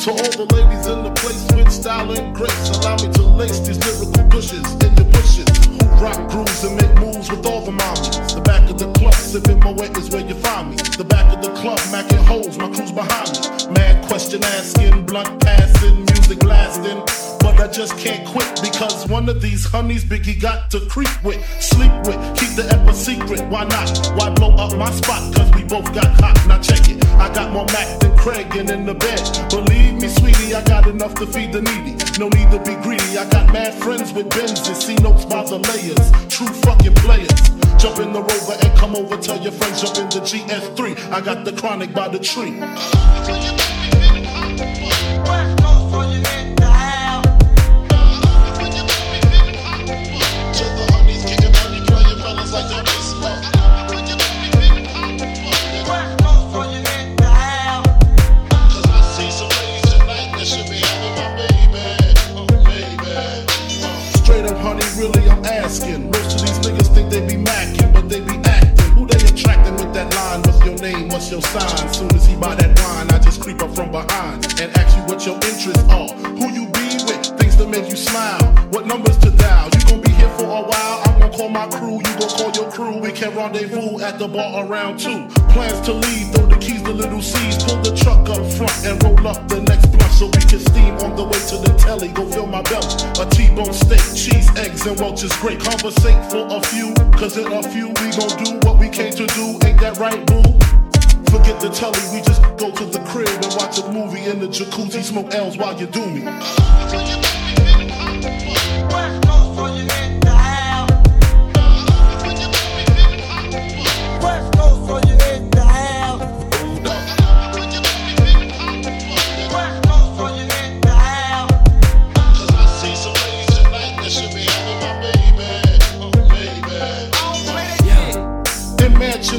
To all the ladies in the place with style and grace, allow me to lace these lyrical bushes in your bushes. Who rock grooves and make moves with all the mommies. The back of the club, sipping Moët is where you find me. The back of the club, macking holes, my crew's behind me. Mad question asking, blunt passing, music blasting. I just can't quit because one of these honeys Biggie got to creep with, sleep with, keep the ep a secret. Why not? Why blow up my spot? Cause we both got hot. Now check it. I got more Mac than Craig and in the bed. Believe me, sweetie, I got enough to feed the needy. No need to be greedy. I got mad friends with Benzes, see notes by the layers. True fucking players. Jump in the rover and come over. Tell your friends jump in the GS3. I got the chronic by the tree. Niggas think they be macking, but they be acting. Who they attracting with that line? What's your name? What's your sign? Soon as he buy that wine, I just creep up from behind my crew. You gon' call your crew. We can rendezvous at the bar around two. Plans to leave, throw the keys to little Cease. Pull the truck up front and roll up the next block so we can steam on the way to the telly. Go fill my belt. A T-bone steak, cheese, eggs, and Welch's grape. Conversate for a few, cause in a few we gon' do what we came to do. Ain't that right, boo? Forget the telly, we just go to the crib and watch a movie in the jacuzzi, smoke L's while you do me.